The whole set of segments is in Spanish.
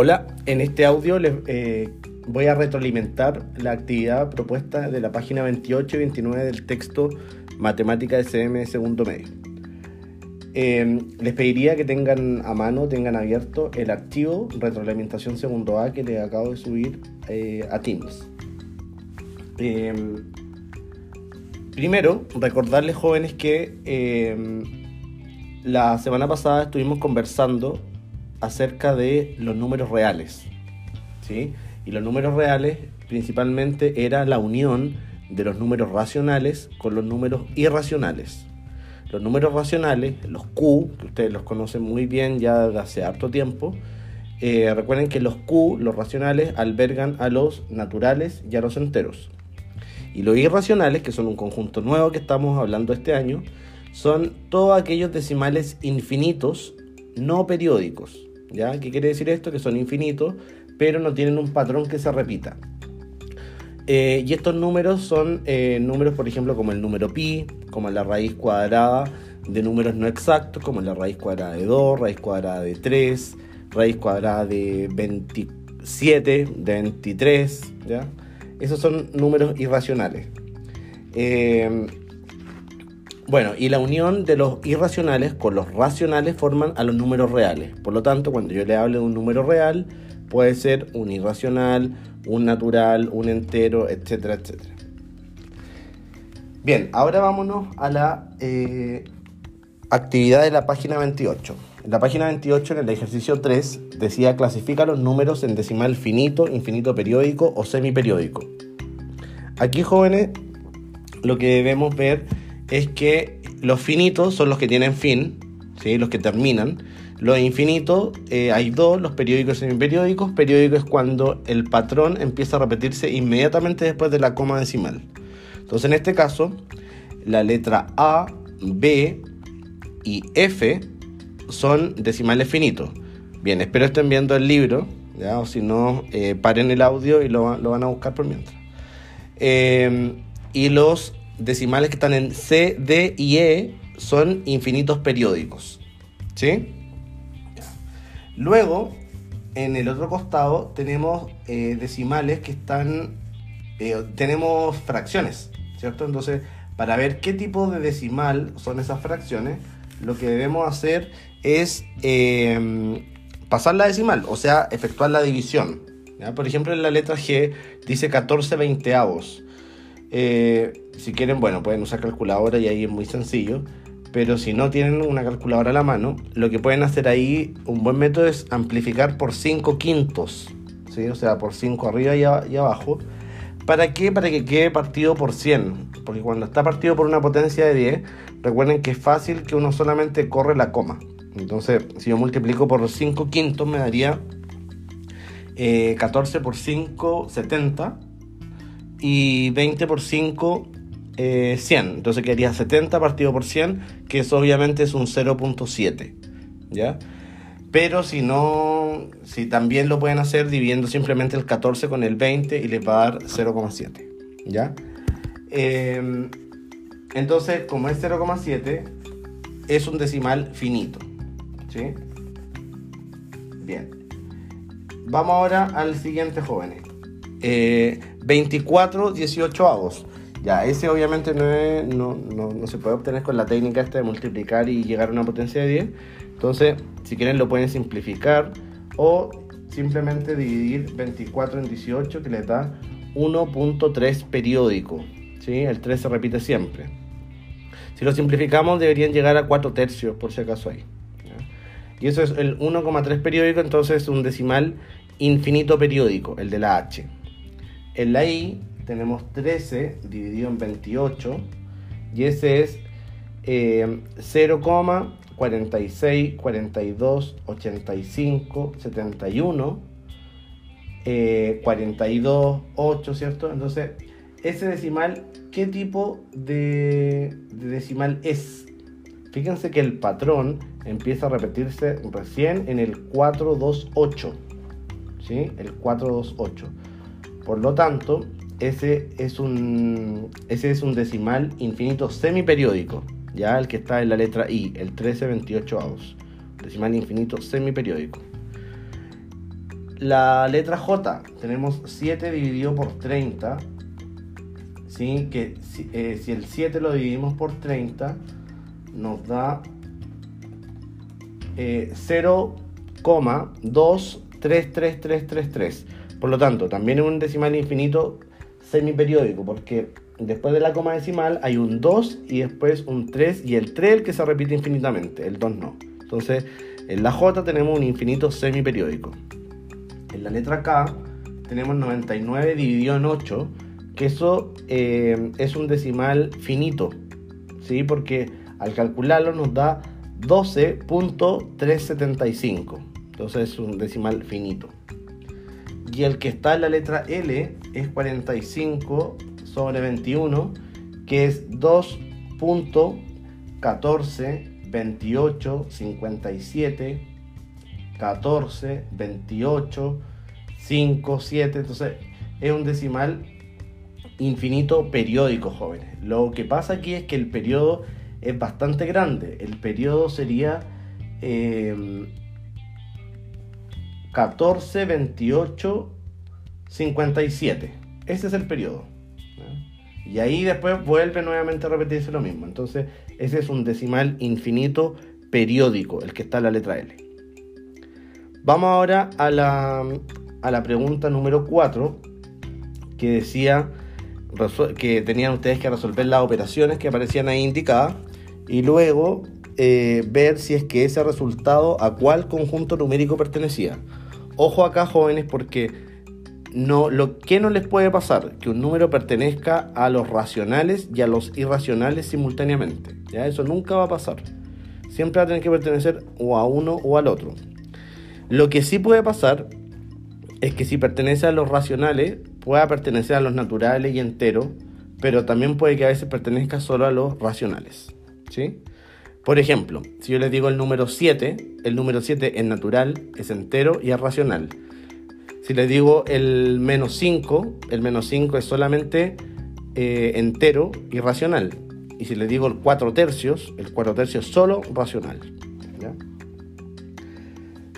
Hola, en este audio les eh, voy a retroalimentar la actividad propuesta de la página 28 y 29 del texto Matemática de CM segundo medio. Eh, les pediría que tengan a mano, tengan abierto el archivo retroalimentación segundo A que les acabo de subir eh, a Teams. primero, recordarles jóvenes que la semana pasada estuvimos conversando acerca de los números reales. ¿sí? Y los números reales principalmente era la unión de los números racionales con los números irracionales. Los números racionales, los Q, que ustedes los conocen muy bien ya de hace harto tiempo, eh, recuerden que los Q, los racionales, albergan a los naturales y a los enteros. Y los irracionales, que son un conjunto nuevo que estamos hablando este año, son todos aquellos decimales infinitos no periódicos. ¿Qué quiere decir esto? Que son infinitos, pero no tienen un patrón que se repita. Eh, y estos números son eh, números, por ejemplo, como el número pi, como la raíz cuadrada de números no exactos, como la raíz cuadrada de 2, raíz cuadrada de 3, raíz cuadrada de 27, de 23, ¿ya? Esos son números irracionales. Eh, bueno, y la unión de los irracionales con los racionales forman a los números reales. Por lo tanto, cuando yo le hable de un número real, puede ser un irracional, un natural, un entero, etcétera, etcétera. Bien, ahora vámonos a la eh, actividad de la página 28. En la página 28, en el ejercicio 3, decía clasifica los números en decimal finito, infinito periódico o semiperiódico. Aquí, jóvenes, lo que debemos ver es que los finitos son los que tienen fin, ¿sí? los que terminan. Los infinitos, eh, hay dos, los periódicos y semiperiódicos. Periódico es cuando el patrón empieza a repetirse inmediatamente después de la coma decimal. Entonces, en este caso, la letra A, B y F son decimales finitos. Bien, espero estén viendo el libro, ¿ya? o si no, eh, paren el audio y lo, van a buscar por mientras. Eh, y los decimales que están en C, D y E son infinitos periódicos. ¿Sí? Luego, en el otro costado tenemos eh, decimales que están... Eh, tenemos fracciones, ¿cierto? Entonces, para ver qué tipo de decimal son esas fracciones, lo que debemos hacer es em, pasar la decimal, o sea, efectuar la división. Por ejemplo, en la letra G dice 14 veinteavos. Eh, si quieren, bueno, pueden usar calculadora y ahí es muy sencillo. Pero si no tienen una calculadora a la mano, lo que pueden hacer ahí, un buen método es amplificar por 5 quintos. ¿sí? O sea, por 5 arriba y, abajo. ¿Para qué? Para que quede partido por 100. Porque cuando está partido por una potencia de 10, recuerden que es fácil que uno solamente corre la coma. Entonces, si yo multiplico por 5 quintos, me daría 14 eh, por 5, 70 y 20 por 5, 100. Eh, Entonces quedaría 70 partido por 100, que eso obviamente es un 0.7. ¿Ya? Pero si no, si también lo pueden hacer dividiendo simplemente el 14 con el 20 y les va a dar 0,7. ¿Ya? Em, entonces, como es 0,7, es un decimal finito. Bien. Vamos ahora al siguiente, jóvenes. Eh, 24 18 avos. Ya, ese obviamente no, no, se puede obtener con la técnica esta de multiplicar y llegar a una potencia de 10. Entonces, si quieren lo pueden simplificar o simplemente dividir 24 en 18 que les da 1.3 periódico. ¿sí? El 3 se repite siempre. Si lo simplificamos deberían llegar a 4 tercios por si acaso hay. Y eso es el 1,3 periódico, entonces un decimal infinito periódico, el de la H. En la I tenemos 13 dividido en 28 y ese es 0,46, 42, 85, 71, 42, 8, ¿cierto? Entonces, ese decimal, ¿qué tipo de, decimal es? Fíjense que el patrón empieza a repetirse recién en el 428, ¿sí? El 428. Por lo tanto, ese es un, ese es un decimal infinito semiperiódico, ya el que está en la letra I, el 1328 avos. Decimal infinito semiperiódico. la letra J, tenemos 7 dividido por 30. ¿sí? Que si, eh, el 7 lo dividimos por 30, nos da eh, 0,233333. Por lo tanto, también es un decimal infinito semiperiódico, porque después de la coma decimal hay un 2 y después un 3 y el 3 el que se repite infinitamente, el 2 no. Entonces, en la J tenemos un infinito semiperiódico. En la letra K tenemos 99 dividido en 8, que eso eh, es un decimal finito, ¿sí? Porque al calcularlo nos da 12.375. Entonces es un decimal finito. Y el que está en la letra L es 45 sobre 21, que es 2.14, 28, 57, 14, 28, 5, 7. Entonces es un decimal infinito periódico, jóvenes. Lo que pasa aquí es que el periodo es bastante grande. El periodo sería 14, 28, 57. Ese es el periodo. Y ahí después vuelve nuevamente a repetirse lo mismo. Entonces, ese es un decimal infinito periódico, el que está en la letra L. Vamos ahora a la, a la pregunta número 4, que decía que tenían ustedes que resolver las operaciones que aparecían ahí indicadas y luego eh, ver si es que ese resultado a cuál conjunto numérico pertenecía. Ojo acá jóvenes porque no, lo que no les puede pasar que un número pertenezca a los racionales y a los irracionales simultáneamente. ¿ya? Eso nunca va a pasar. Siempre va a tener que pertenecer o a uno o al otro. Lo que sí puede pasar es que si pertenece a los racionales, pueda pertenecer a los naturales y enteros, pero también puede que a veces pertenezca solo a los racionales. ¿sí? Por ejemplo, si yo les digo el número 7, el número 7 es natural, es entero y es racional. Si les digo el menos 5, el menos 5 es solamente eh, entero y racional. Y si les digo el 4 tercios, el 4 tercios es solo racional.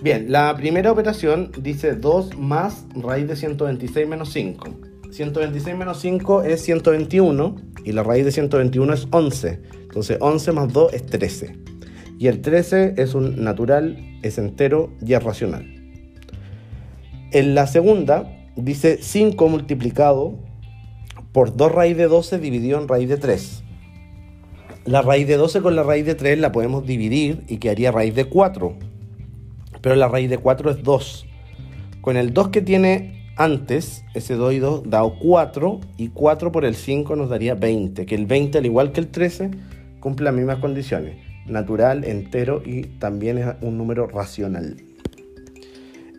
Bien, la primera operación dice 2 más raíz de 126 menos 5. 126 menos 5 es 121 y la raíz de 121 es 11. Entonces 11 más 2 es 13. Y el 13 es un natural, es entero y es racional. En la segunda dice 5 multiplicado por 2 raíz de 12 dividido en raíz de 3. La raíz de 12 con la raíz de 3 la podemos dividir y quedaría raíz de 4. Pero la raíz de 4 es 2. Con el 2 que tiene antes, ese 2 y 2 da 4 y 4 por el 5 nos daría 20, que el 20 al igual que el 13 cumple las mismas condiciones, natural, entero y también es un número racional.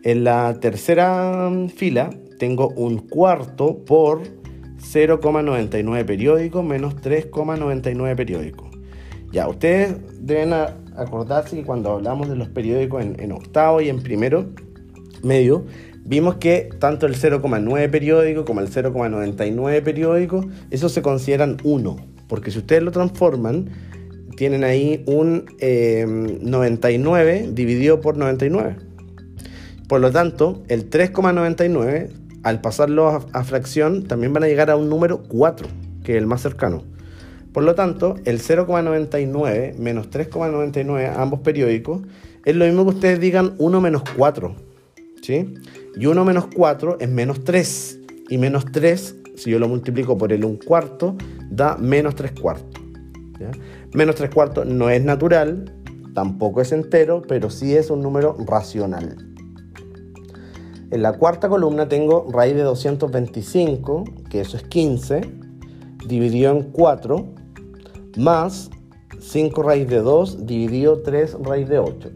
En la tercera fila tengo un cuarto por 0,99 periódico menos 3,99 periódico. Ya, ustedes deben acordarse que cuando hablamos de los periódicos en, en octavo y en primero medio, vimos que tanto el 0,9 periódico como el 0,99 periódico, esos se consideran 1, porque si ustedes lo transforman, tienen ahí un 99 eh, dividido por 99. Por lo tanto, el 3,99, al pasarlo a, a, fracción, también van a llegar a un número 4, que es el más cercano. Por lo tanto, el 0,99 menos 3,99, ambos periódicos, es lo mismo que ustedes digan 1 menos 4. ¿Sí? Y 1 menos 4 es menos 3. Y menos 3, si yo lo multiplico por el 1 cuarto, da menos 3 cuartos. Menos 3 cuartos no es natural, tampoco es entero, pero sí es un número racional. En la cuarta columna tengo raíz de 225, que eso es 15, dividido en 4, más 5 raíz de 2 dividido 3 raíz de 8.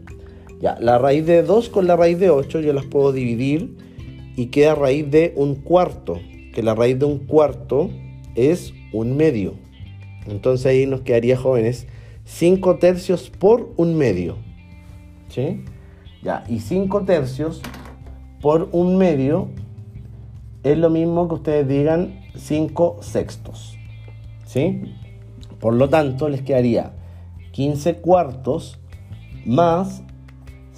Ya, la raíz de 2 con la raíz de 8 yo las puedo dividir y queda raíz de un cuarto, que la raíz de un cuarto es un medio. Entonces ahí nos quedaría, jóvenes, 5 tercios por un medio. ¿Sí? Ya, y 5 tercios por un medio es lo mismo que ustedes digan 5 sextos. ¿Sí? Por lo tanto, les quedaría 15 cuartos más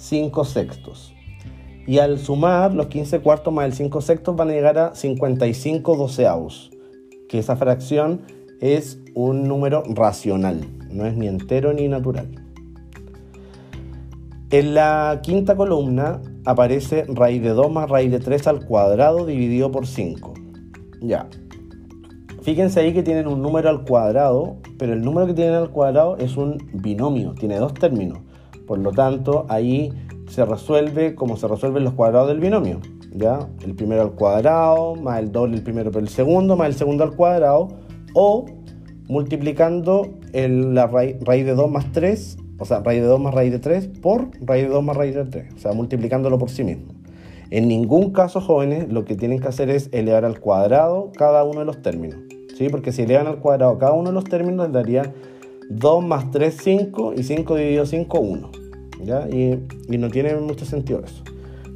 5 sextos. Y al sumar los 15 cuartos más el 5 sextos van a llegar a 55 doceavos, que esa fracción es un número racional, no es ni entero ni natural. En la quinta columna aparece raíz de 2 más raíz de 3 al cuadrado dividido por 5. Ya. Fíjense ahí que tienen un número al cuadrado, pero el número que tienen al cuadrado es un binomio, tiene dos términos. Por lo tanto, ahí se resuelve como se resuelven los cuadrados del binomio. ¿ya? El primero al cuadrado, más el doble el primero por el segundo, más el segundo al cuadrado, o multiplicando la raíz, raíz de 2 más 3, o sea, raíz de 2 más raíz de 3 por raíz de 2 más raíz de 3, o sea, multiplicándolo por sí mismo. En ningún caso, jóvenes, lo que tienen que hacer es elevar al cuadrado cada uno de los términos, ¿sí? Porque si elevan al cuadrado cada uno de los términos, les daría 2 más 3, 5, y 5 dividido 5, 1. ¿Ya? Y, y no tiene mucho sentido eso.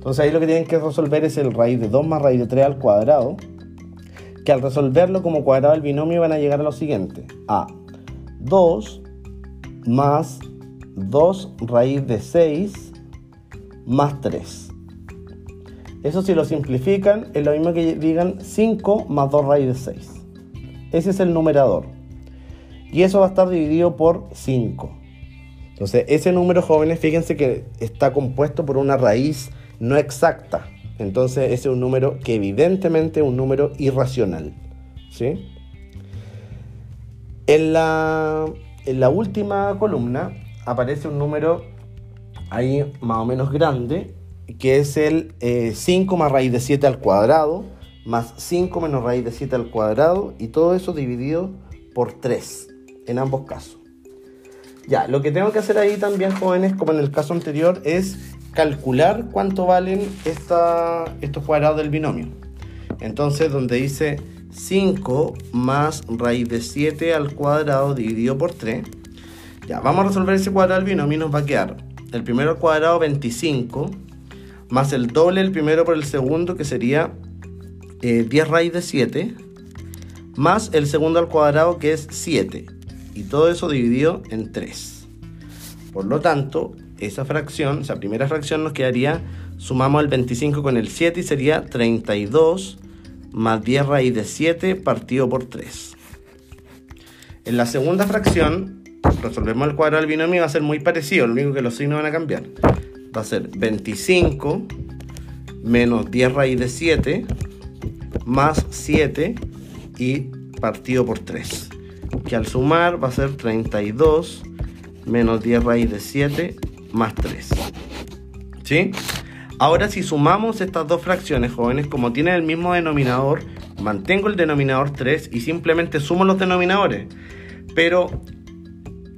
Entonces ahí lo que tienen que resolver es el raíz de 2 más raíz de 3 al cuadrado, que al resolverlo como cuadrado del binomio van a llegar a lo siguiente. A 2 más 2 raíz de 6 más 3. Eso si lo simplifican es lo mismo que digan 5 más 2 raíz de 6. Ese es el numerador. Y eso va a estar dividido por 5. Entonces ese número jóvenes, fíjense que está compuesto por una raíz no exacta. Entonces ese es un número que evidentemente es un número irracional. ¿sí? En, la, en la última columna aparece un número ahí más o menos grande, que es el 5 eh, más raíz de 7 al cuadrado, más 5 menos raíz de 7 al cuadrado, y todo eso dividido por 3 en ambos casos. Ya, lo que tengo que hacer ahí también, jóvenes, como en el caso anterior, es calcular cuánto valen esta, estos cuadrados del binomio. Entonces, donde dice 5 más raíz de 7 al cuadrado dividido por 3, ya, vamos a resolver ese cuadrado del binomio y nos va a quedar el primero al cuadrado 25, más el doble el primero por el segundo, que sería 10 eh, raíz de 7, más el segundo al cuadrado, que es 7. Y todo eso dividido en 3. Por lo tanto, esa fracción, esa primera fracción nos quedaría, sumamos el 25 con el 7 y sería 32 más 10 raíz de 7 partido por 3. En la segunda fracción, resolvemos el cuadrado del binomio va a ser muy parecido, lo único que los signos van a cambiar. Va a ser 25 menos 10 raíz de 7 más 7 y partido por 3. Que al sumar va a ser 32 menos 10 raíz de 7 más 3. ¿Sí? Ahora si sumamos estas dos fracciones, jóvenes, como tienen el mismo denominador, mantengo el denominador 3 y simplemente sumo los denominadores. Pero,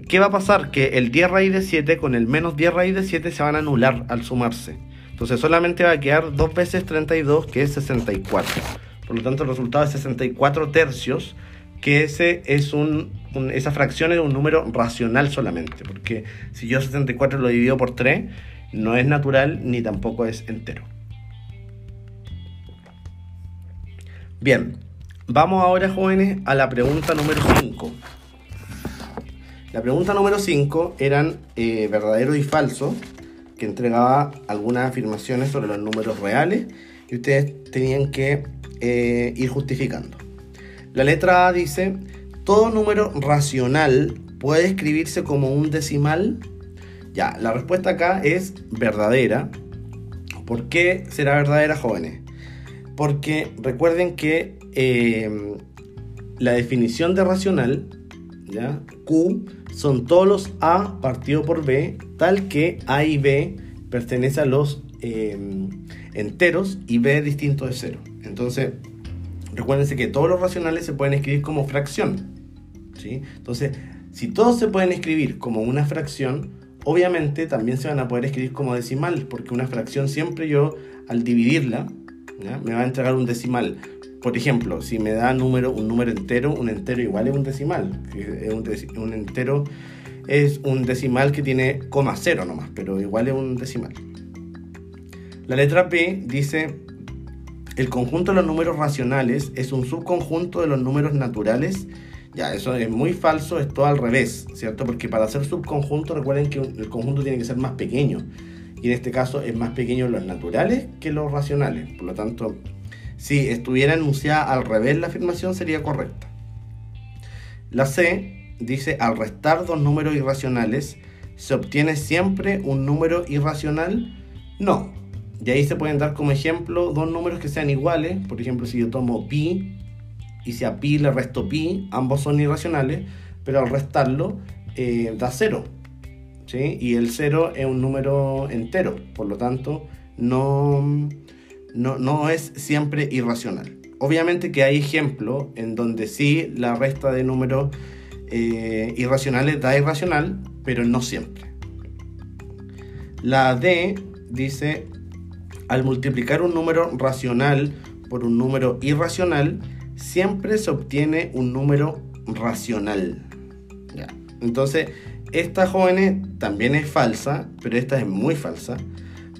¿qué va a pasar? Que el 10 raíz de 7 con el menos 10 raíz de 7 se van a anular al sumarse. Entonces solamente va a quedar 2 veces 32, que es 64. Por lo tanto, el resultado es 64 tercios, que ese es un, esa fracción es un número racional solamente, porque si yo 64 lo divido por 3, no es natural ni tampoco es entero. Bien, vamos ahora jóvenes a la pregunta número 5. La pregunta número 5 eran eh, verdadero y falso, que entregaba algunas afirmaciones sobre los números reales y ustedes tenían que eh, ir justificando. La letra A dice, todo número racional puede escribirse como un decimal. Ya, la respuesta acá es verdadera. ¿Por qué será verdadera, jóvenes? Porque recuerden que eh, la definición de racional, ¿ya? Q, son todos los A partido por B, tal que A y B pertenecen a los eh, enteros y B distinto de cero. Entonces, recuérdense que todos los racionales se pueden escribir como fracción. ¿sí? Entonces, si todos se pueden escribir como una fracción, obviamente también se van a poder escribir como decimal, porque una fracción siempre yo, al dividirla, me va a entregar un decimal. Por ejemplo, si me da número, un número entero, un entero igual es un decimal. Un entero es un decimal que tiene coma cero nomás, pero igual es un decimal. La letra P dice el conjunto de los números racionales es un subconjunto de los números naturales. Ya, eso es muy falso, es todo al revés, ¿cierto? Porque para ser subconjunto recuerden que el conjunto tiene que ser más pequeño. y en este caso es más pequeño los naturales que los racionales. Por lo tanto, si estuviera enunciada al revés la afirmación sería correcta. La C dice al restar dos números irracionales, ¿se obtiene siempre un número irracional? No. Y ahí se pueden dar como ejemplo dos números que sean iguales. Por ejemplo, si yo tomo pi y si a pi le resto pi, ambos son irracionales, pero al restarlo eh, da cero. ¿sí? Y el cero es un número entero, por lo tanto no, no, es siempre irracional. Obviamente que hay ejemplos en donde sí la resta de números eh, irracionales da irracional, pero no siempre. La D dice, al multiplicar un número racional por un número irracional, siempre se obtiene un número racional. Entonces, esta jóvenes también es falsa, pero esta es muy falsa,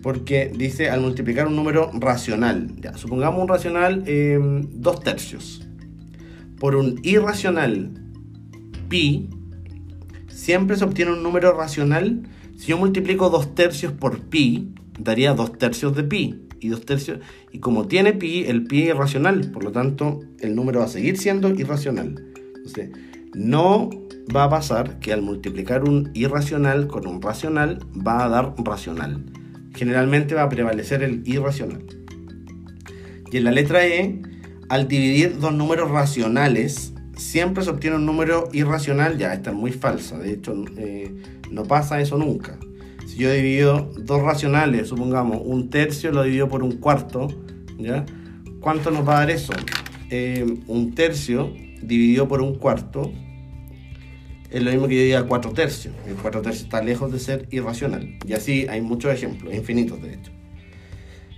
porque dice al multiplicar un número racional, ya, supongamos un racional eh, dos tercios, por un irracional pi, siempre se obtiene un número racional. Si yo multiplico dos tercios por pi, daría dos tercios de pi. Y dos tercios. Y como tiene pi, el pi es racional. Por lo tanto, el número va a seguir siendo irracional. Entonces, no va a pasar que al multiplicar un irracional con un racional va a dar racional. Generalmente va a prevalecer el irracional. Y en la letra E, al dividir dos números racionales, siempre se obtiene un número irracional. Ya, esta es muy falsa. De hecho, eh, no pasa eso nunca. Si yo divido dos racionales, supongamos un tercio lo divido por un cuarto, ¿ya? ¿Cuánto nos va a dar eso? Eh, un tercio dividido por un cuarto es lo mismo que yo diga 4 tercios. El 4 tercios está lejos de ser irracional. Y así hay muchos ejemplos, infinitos de hecho.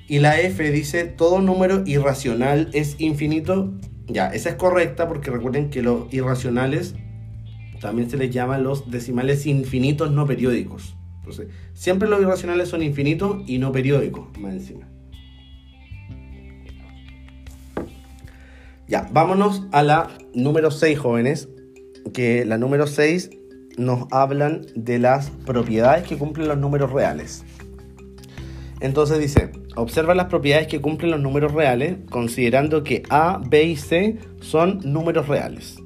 Y la F dice, todo número irracional es infinito. Ya, esa es correcta porque recuerden que los irracionales también se les llama los decimales infinitos no periódicos. Siempre los irracionales son infinitos y no periódicos, más encima. Ya, vámonos a la número 6, jóvenes, que la número 6 nos hablan de las propiedades que cumplen los números reales. Entonces dice, observa las propiedades que cumplen los números reales considerando que A, B y C son números reales.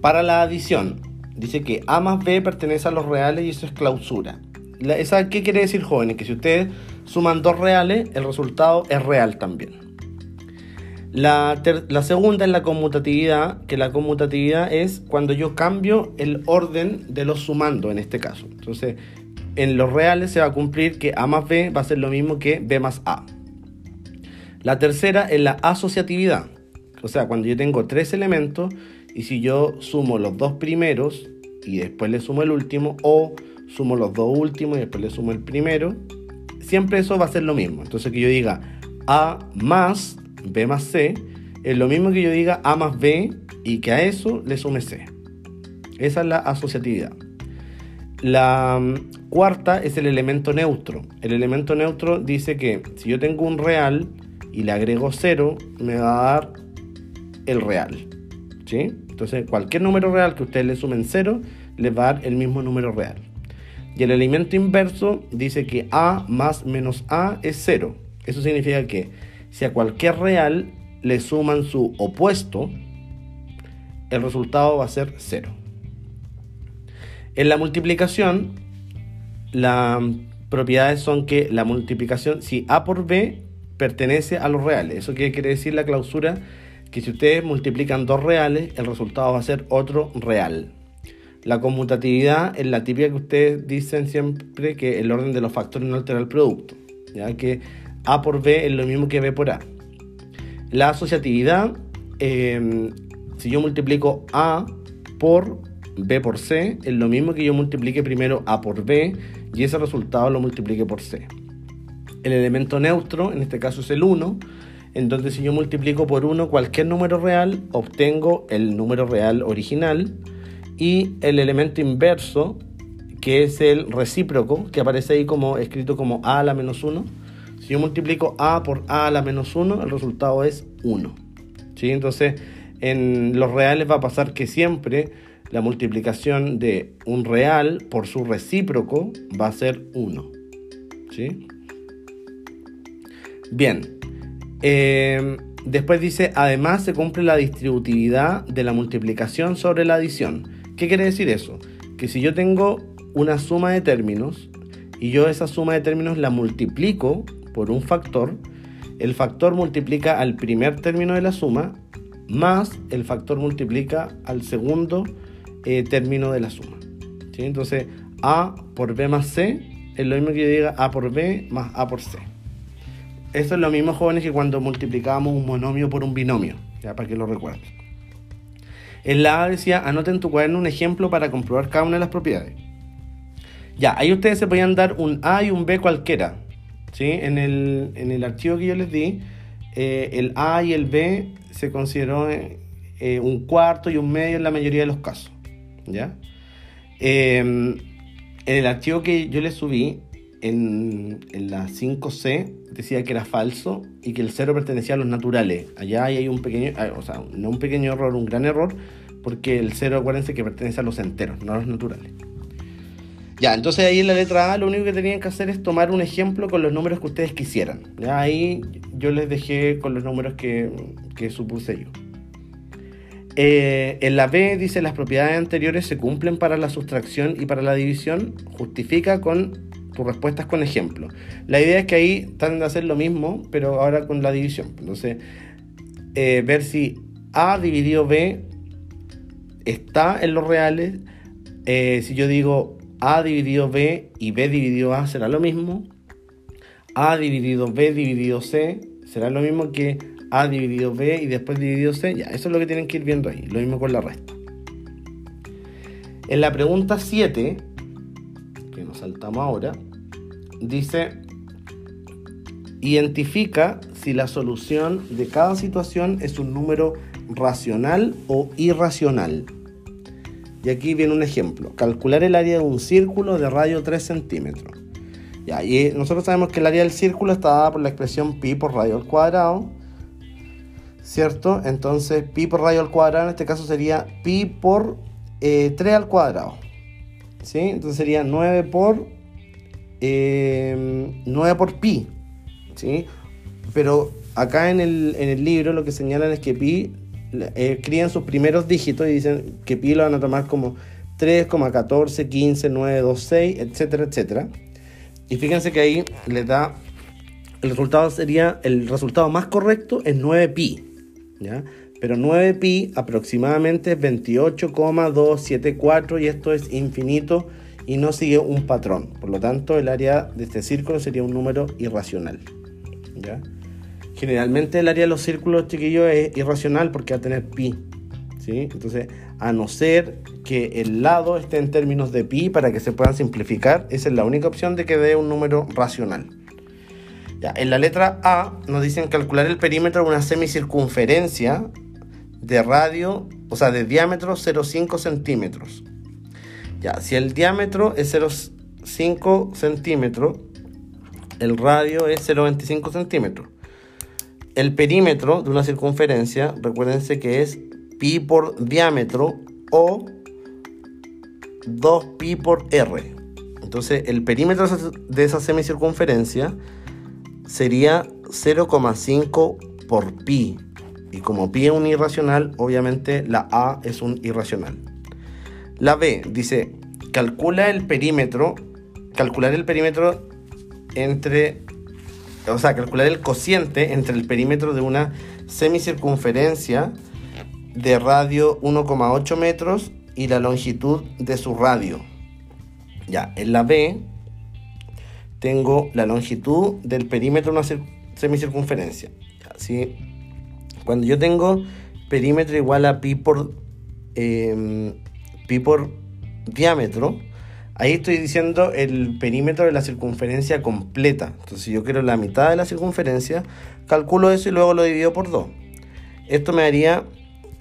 Para la adición, dice que A más B pertenece a los reales y eso es clausura. ¿Esa qué quiere decir, jóvenes? Que si ustedes suman dos reales, el resultado es real también. La, segunda es la conmutatividad, que la conmutatividad es cuando yo cambio el orden de los sumando en este caso. Entonces, en los reales se va a cumplir que A más B va a ser lo mismo que B más A. La tercera es la asociatividad. O sea, cuando yo tengo tres elementos y si yo sumo los dos primeros y después le sumo el último o sumo los dos últimos y después le sumo el primero, siempre eso va a ser lo mismo. Entonces que yo diga A más B más C, es lo mismo que yo diga A más B y que a eso le sume C. Esa es la asociatividad. La mm, cuarta es el elemento neutro. El elemento neutro dice que si yo tengo un real y le agrego 0, me va a dar el real. Entonces, cualquier número real que ustedes le sumen 0, les va a dar el mismo número real. Y el elemento inverso dice que A más menos A es 0. Eso significa que si a cualquier real le suman su opuesto, el resultado va a ser 0. En la multiplicación, las propiedades son que la multiplicación, si A por B pertenece a los reales, eso quiere decir la clausura que si ustedes multiplican dos reales, el resultado va a ser otro real. La conmutatividad es la típica que ustedes dicen siempre que el orden de los factores no altera el producto. Ya que a por B es lo mismo que B por A. La asociatividad, em, si yo multiplico A por B por C, es lo mismo que yo multiplique primero A por B y ese resultado lo multiplique por C. El elemento neutro, en este caso es el 1, entonces si yo multiplico por 1 cualquier número real, obtengo el número real original y el elemento inverso, que es el recíproco, que aparece ahí como escrito como A a la menos 1, si yo multiplico a por a a la menos 1, el resultado es 1. ¿Sí? Entonces, en los reales va a pasar que siempre la multiplicación de un real por su recíproco va a ser 1. ¿Sí? Bien. Eh, después dice, además se cumple la distributividad de la multiplicación sobre la adición. ¿Qué quiere decir eso? Que si yo tengo una suma de términos y yo esa suma de términos la multiplico por un factor, el factor multiplica al primer término de la suma más el factor multiplica al segundo eh, término de la suma. Entonces, A por B más C es lo mismo que yo diga A por B más A por C. Esto es lo mismo, jóvenes, que cuando multiplicábamos un monomio por un binomio, ya para que lo recuerden. En la A decía, anota en tu cuaderno un ejemplo para comprobar cada una de las propiedades. Ya, ahí ustedes se podían dar un A y un B cualquiera. ¿sí? En, el, en el archivo que yo les di, eh, el A y el B se consideró eh, un cuarto y un medio en la mayoría de los casos. ¿ya? Em, en el archivo que yo les subí, en, la 5C, decía que era falso y que el cero pertenecía a los naturales. Allá hay un pequeño, ah, o sea, no un pequeño error, un gran error, porque el cero, acuérdense que pertenece a los enteros, no a los naturales. Ya, entonces ahí en la letra A lo único que tenían que hacer es tomar un ejemplo con los números que ustedes quisieran. Ya ahí yo les dejé con los números que, que supuse yo. Eh, en la B dice las propiedades anteriores se cumplen para la sustracción y para la división. Justifica con respuestas con ejemplo. La idea es que ahí tratan de hacer lo mismo, pero ahora con la división. Entonces, eh, ver si A dividido B está en los reales. Eh, si yo digo a dividido B y B dividido A será lo mismo. A dividido B dividido C será lo mismo que A dividido B y después dividido C. Ya, eso es lo que tienen que ir viendo ahí. Lo mismo con la resta. En la pregunta 7, que nos saltamos ahora, dice, identifica si la solución de cada situación es un número racional o irracional. Y aquí viene un ejemplo. Calcular el área de un círculo de radio 3 centímetros. Ya, y nosotros sabemos que el área del círculo está dada por la expresión pi por radio al cuadrado. ¿Cierto? Entonces pi por radio al cuadrado en este caso sería pi por 3 eh, al cuadrado. ¿Sí? Entonces sería 9 por 9 eh, por pi. ¿Sí? Pero acá en el, libro lo que señalan es que pi eh, sus primeros dígitos y dicen que pi lo van a tomar como 3,14, 15, 9, 2, 6, etcétera, etcétera. Y fíjense que ahí les da, el resultado sería, el resultado más correcto es 9pi, ¿ya? Pero 9pi aproximadamente es 28,274 y esto es infinito y no sigue un patrón. Por lo tanto, el área de este círculo sería un número irracional, ¿ya? Generalmente el área de los círculos, chiquillos, es irracional porque va a tener pi. ¿sí? Entonces, a no ser que el lado esté en términos de pi para que se puedan simplificar, esa es la única opción de que dé un número racional. Ya, en la letra A nos dicen calcular el perímetro de una semicircunferencia de radio, o sea, de diámetro 0,5 centímetros. Ya, si el diámetro es 0,5 centímetros, el radio es 0,25 centímetros. El perímetro de una circunferencia, recuérdense que es pi por diámetro o 2pi por r. Entonces, el perímetro de esa semicircunferencia sería 0,5 por pi. Y como pi es un irracional, obviamente la A es un irracional. La B dice, calcula el perímetro, calcular el perímetro entre o sea, calcular el cociente entre el perímetro de una semicircunferencia de radio 1,8 metros y la longitud de su radio. Ya, en la B tengo la longitud del perímetro de una semicircunferencia. Así, cuando yo tengo perímetro igual a pi por, em, pi por diámetro, Ahí estoy diciendo el perímetro de la circunferencia completa. Entonces, si yo quiero la mitad de la circunferencia, calculo eso y luego lo divido por 2. Esto me daría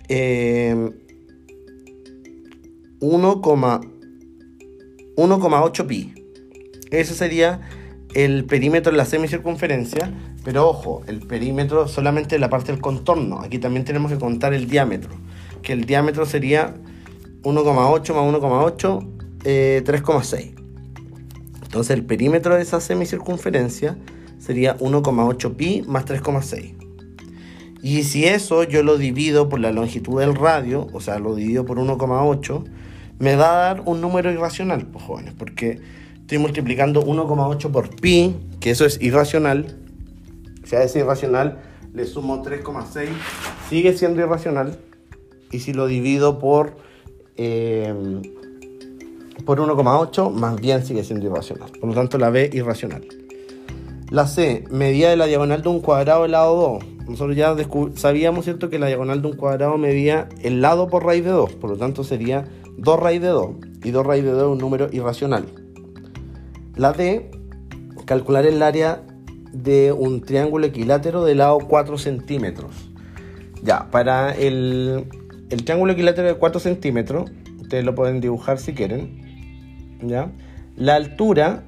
1,8 eh, pi. Ese sería el perímetro de la semicircunferencia. Pero ojo, el perímetro solamente de la parte del contorno. Aquí también tenemos que contar el diámetro. Que el diámetro sería 1,8 más 1,8 3,6. Eh, Entonces el perímetro de esa semicircunferencia sería 1,8 pi más 3,6. Y si eso yo lo divido por la longitud del radio, o sea, lo divido por 1,8, me va a dar un número irracional, pues jóvenes, porque estoy multiplicando 1,8 por pi, que eso es irracional. Si a ese irracional le sumo 3,6, sigue siendo irracional. Y si lo divido por, eh, por 1,8, más bien sigue siendo irracional. Por lo tanto, la B irracional. La C, medida de la diagonal de un cuadrado del lado 2 nosotros ya sabíamos, ¿cierto?, que la diagonal de un cuadrado medía el lado por raíz de 2, por lo tanto sería 2 raíz de 2, y 2 raíz de 2 es un número irracional. La D, calcular el área de un triángulo equilátero de lado 4 centímetros. Ya, para el, el triángulo equilátero de 4 centímetros, ustedes lo pueden dibujar si quieren, ¿ya? La altura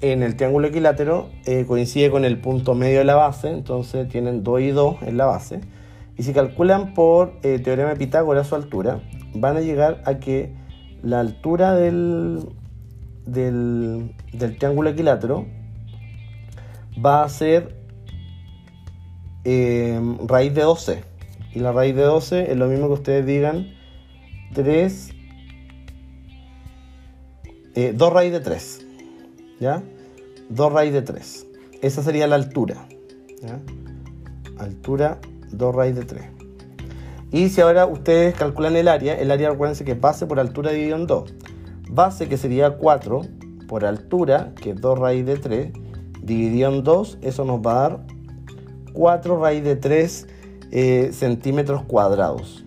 en el triángulo equilátero eh, coincide con el punto medio de la base, entonces tienen 2 y 2 en la base. Y si calculan por eh, teorema de Pitágoras su altura, van a llegar a que la altura del, del, triángulo equilátero va a ser eh, raíz de 12. Y la raíz de 12 es lo mismo que ustedes digan 3, 2 raíz de 3. ¿Ya? 2 raíz de 3. Esa sería la altura. Altura 2 raíz de 3. Y si ahora ustedes calculan el área, el área recuérdense que es base por altura dividido en 2. Base que sería 4 por altura, que es 2 raíz de 3, dividido en 2, eso nos va a dar 4 raíz de 3 eh, centímetros cuadrados.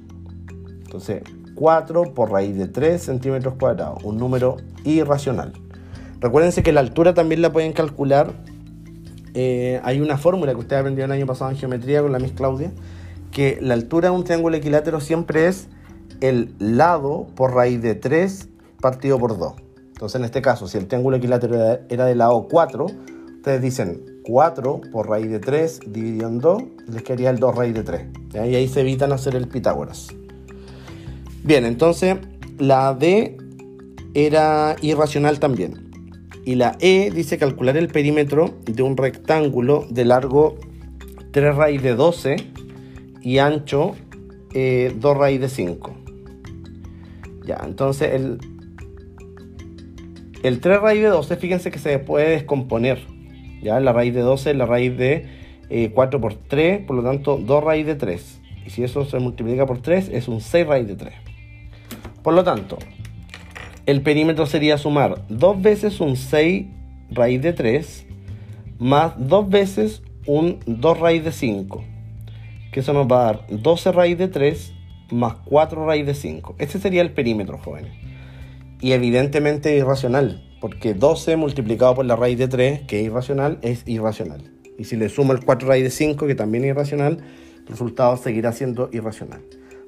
Entonces, 4 por raíz de 3 centímetros cuadrados, un número irracional. Recuérdense que la altura también la pueden calcular. Eh, hay una fórmula que ustedes aprendieron el año pasado en geometría con la Miss Claudia, que la altura de un triángulo equilátero siempre es el lado por raíz de 3 partido por 2. Entonces, en este caso, si el triángulo equilátero era de lado 4, ustedes dicen 4 por raíz de 3 dividido en 2, les quedaría el 2 raíz de 3. Y ahí se evitan hacer el Pitágoras. Bien, entonces la D era irracional también y la E dice calcular el perímetro de un rectángulo de largo 3 raíz de 12 y ancho 2 eh, raíz de 5. Ya, entonces el, el 3 raíz de 12, fíjense que se puede descomponer. Ya, la raíz de 12 es la raíz de 4 eh, por 3, por lo tanto 2 raíz de 3. Y si eso se multiplica por 3, es un 6 raíz de 3. Por lo tanto, el perímetro sería sumar dos veces un 6 raíz de 3 más dos veces un 2 raíz de 5. Que eso nos va a dar 12 raíz de 3 más 4 raíz de 5. Este sería el perímetro, jóvenes. Y evidentemente irracional, porque 12 multiplicado por la raíz de 3, que es irracional, es irracional. Y si le sumo el 4 raíz de 5, que también es irracional, el resultado seguirá siendo irracional.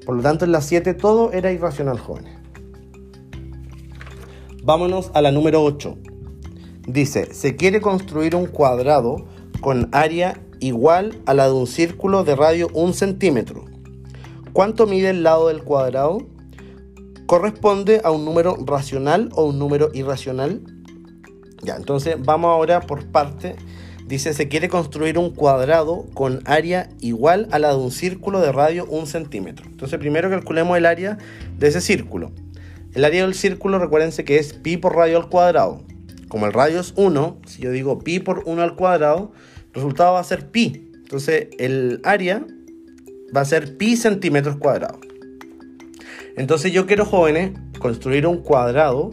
Por lo tanto, en la 7 todo era irracional, jóvenes. Vámonos a la número 8. Dice, se quiere construir un cuadrado con área igual a la de un círculo de radio 1 centímetro. ¿Cuánto mide el lado del cuadrado? ¿Corresponde a un número racional o un número irracional? Ya, entonces vamos ahora por parte. Dice, se quiere construir un cuadrado con área igual a la de un círculo de radio 1 centímetro. Entonces primero calculemos el área de ese círculo. El área del círculo, recuérdense que es pi por radio al cuadrado. Como el radio es 1, si yo digo pi por 1 al cuadrado, el resultado va a ser pi. Entonces el área va a ser pi centímetros cuadrados. Entonces yo quiero, jóvenes, construir un cuadrado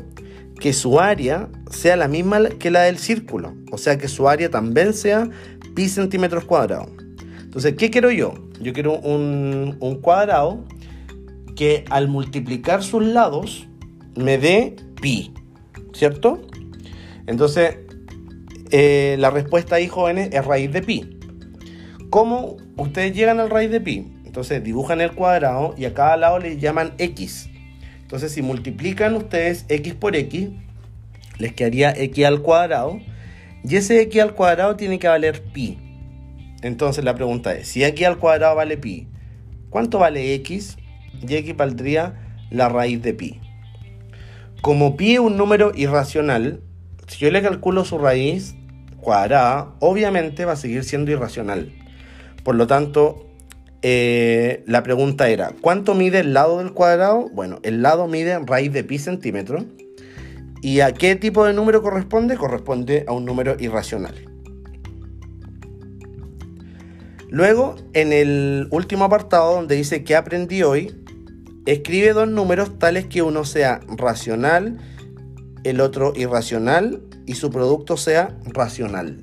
que su área sea la misma que la del círculo. O sea, que su área también sea pi centímetros cuadrados. Entonces, ¿qué quiero yo? Yo quiero un, cuadrado que al multiplicar sus lados me dé pi, ¿cierto? Entonces, eh, la respuesta ahí, jóvenes, es raíz de pi. ¿Cómo ustedes llegan al raíz de pi? Entonces dibujan el cuadrado y a cada lado le llaman x. Entonces si multiplican ustedes x por x, les quedaría x al cuadrado. Y ese x al cuadrado tiene que valer pi. Entonces la pregunta es, si x al cuadrado vale pi, ¿cuánto vale x? y x valdría la raíz de pi. Como pi es un número irracional, si yo le calculo su raíz cuadrada, obviamente va a seguir siendo irracional. Por lo tanto, eh, la pregunta era, ¿cuánto mide el lado del cuadrado? Bueno, el lado mide raíz de pi centímetro. ¿Y a qué tipo de número corresponde? Corresponde a un número irracional. Luego, en el último apartado donde dice que aprendí hoy, escribe dos números tales que uno sea racional, el otro irracional y su producto sea racional.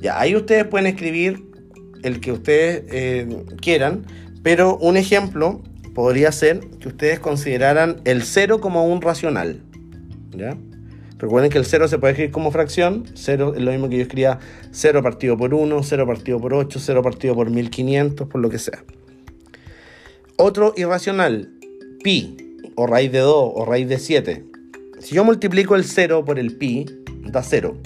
Ya, ahí ustedes pueden escribir el que ustedes eh, quieran, pero un ejemplo podría ser que ustedes consideraran el 0 como un racional. ¿ya? Recuerden que el 0 se puede escribir como fracción. 0 es lo mismo que yo escribía 0 partido por 1, 0 partido por 8, 0 partido por 1500, por lo que sea. Otro irracional, pi, o raíz de 2, o raíz de 7. Si yo multiplico el 0 por el pi, da 0.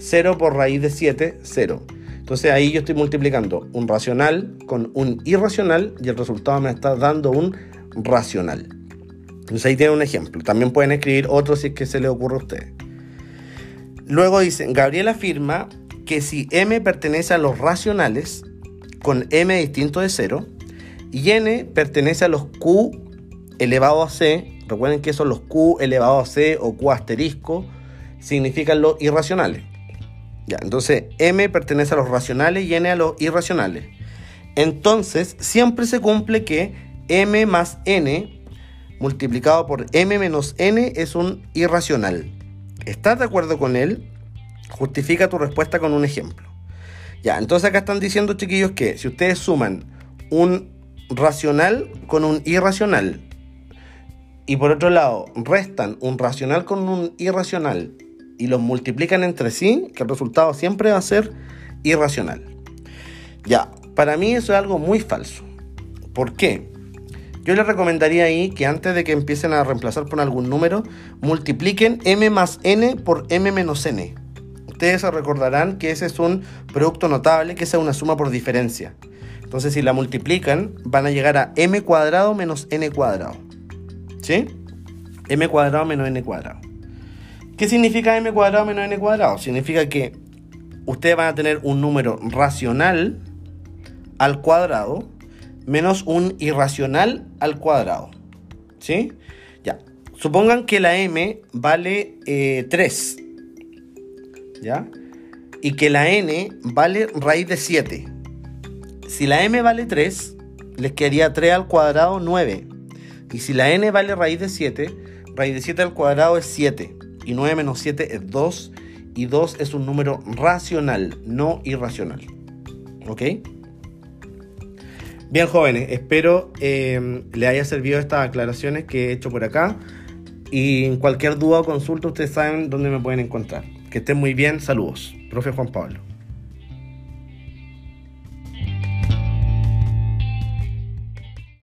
0 por raíz de 7, 0. Entonces ahí yo estoy multiplicando un racional con un irracional y el resultado me está dando un racional. Entonces ahí tienen un ejemplo. También pueden escribir otro si es que se les ocurre a ustedes. Luego dicen, Gabriel afirma que si m pertenece a los racionales, con m distinto de 0, y n pertenece a los q elevado a c, recuerden que son los q elevado a c o q asterisco, significan los irracionales. Ya, entonces m pertenece a los racionales y n a los irracionales. Entonces siempre se cumple que m más n multiplicado por m menos n es un irracional. ¿Estás de acuerdo con él? Justifica tu respuesta con un ejemplo. Ya, entonces acá están diciendo, chiquillos, que si ustedes suman un racional con un irracional y por otro lado restan un racional con un irracional y los multiplican entre sí, que el resultado siempre va a ser irracional. Ya, para mí eso es algo muy falso. ¿Por qué? Yo les recomendaría ahí que antes de que empiecen a reemplazar por algún número, multipliquen m más n por m menos n. Ustedes se recordarán que ese es un producto notable, que es una suma por diferencia. Entonces si la multiplican, van a llegar a m cuadrado menos n cuadrado. ¿Sí? m cuadrado menos n cuadrado. ¿Qué significa m cuadrado menos n cuadrado? Significa que ustedes van a tener un número racional al cuadrado menos un irracional al cuadrado. ¿Sí? Ya. Supongan que la m vale 3. Eh, ¿Ya? Y que la n vale raíz de 7. Si la m vale 3, les quedaría 3 al cuadrado 9. Y si la n vale raíz de 7, raíz de 7 al cuadrado es 7. Y 9 menos 7 es 2. Y 2 es un número racional, no irracional. ¿Ok? Bien jóvenes, espero eh, le haya servido estas aclaraciones que he hecho por acá. Y en cualquier duda o consulta ustedes saben dónde me pueden encontrar. Que estén muy bien, saludos. Profe Juan Pablo.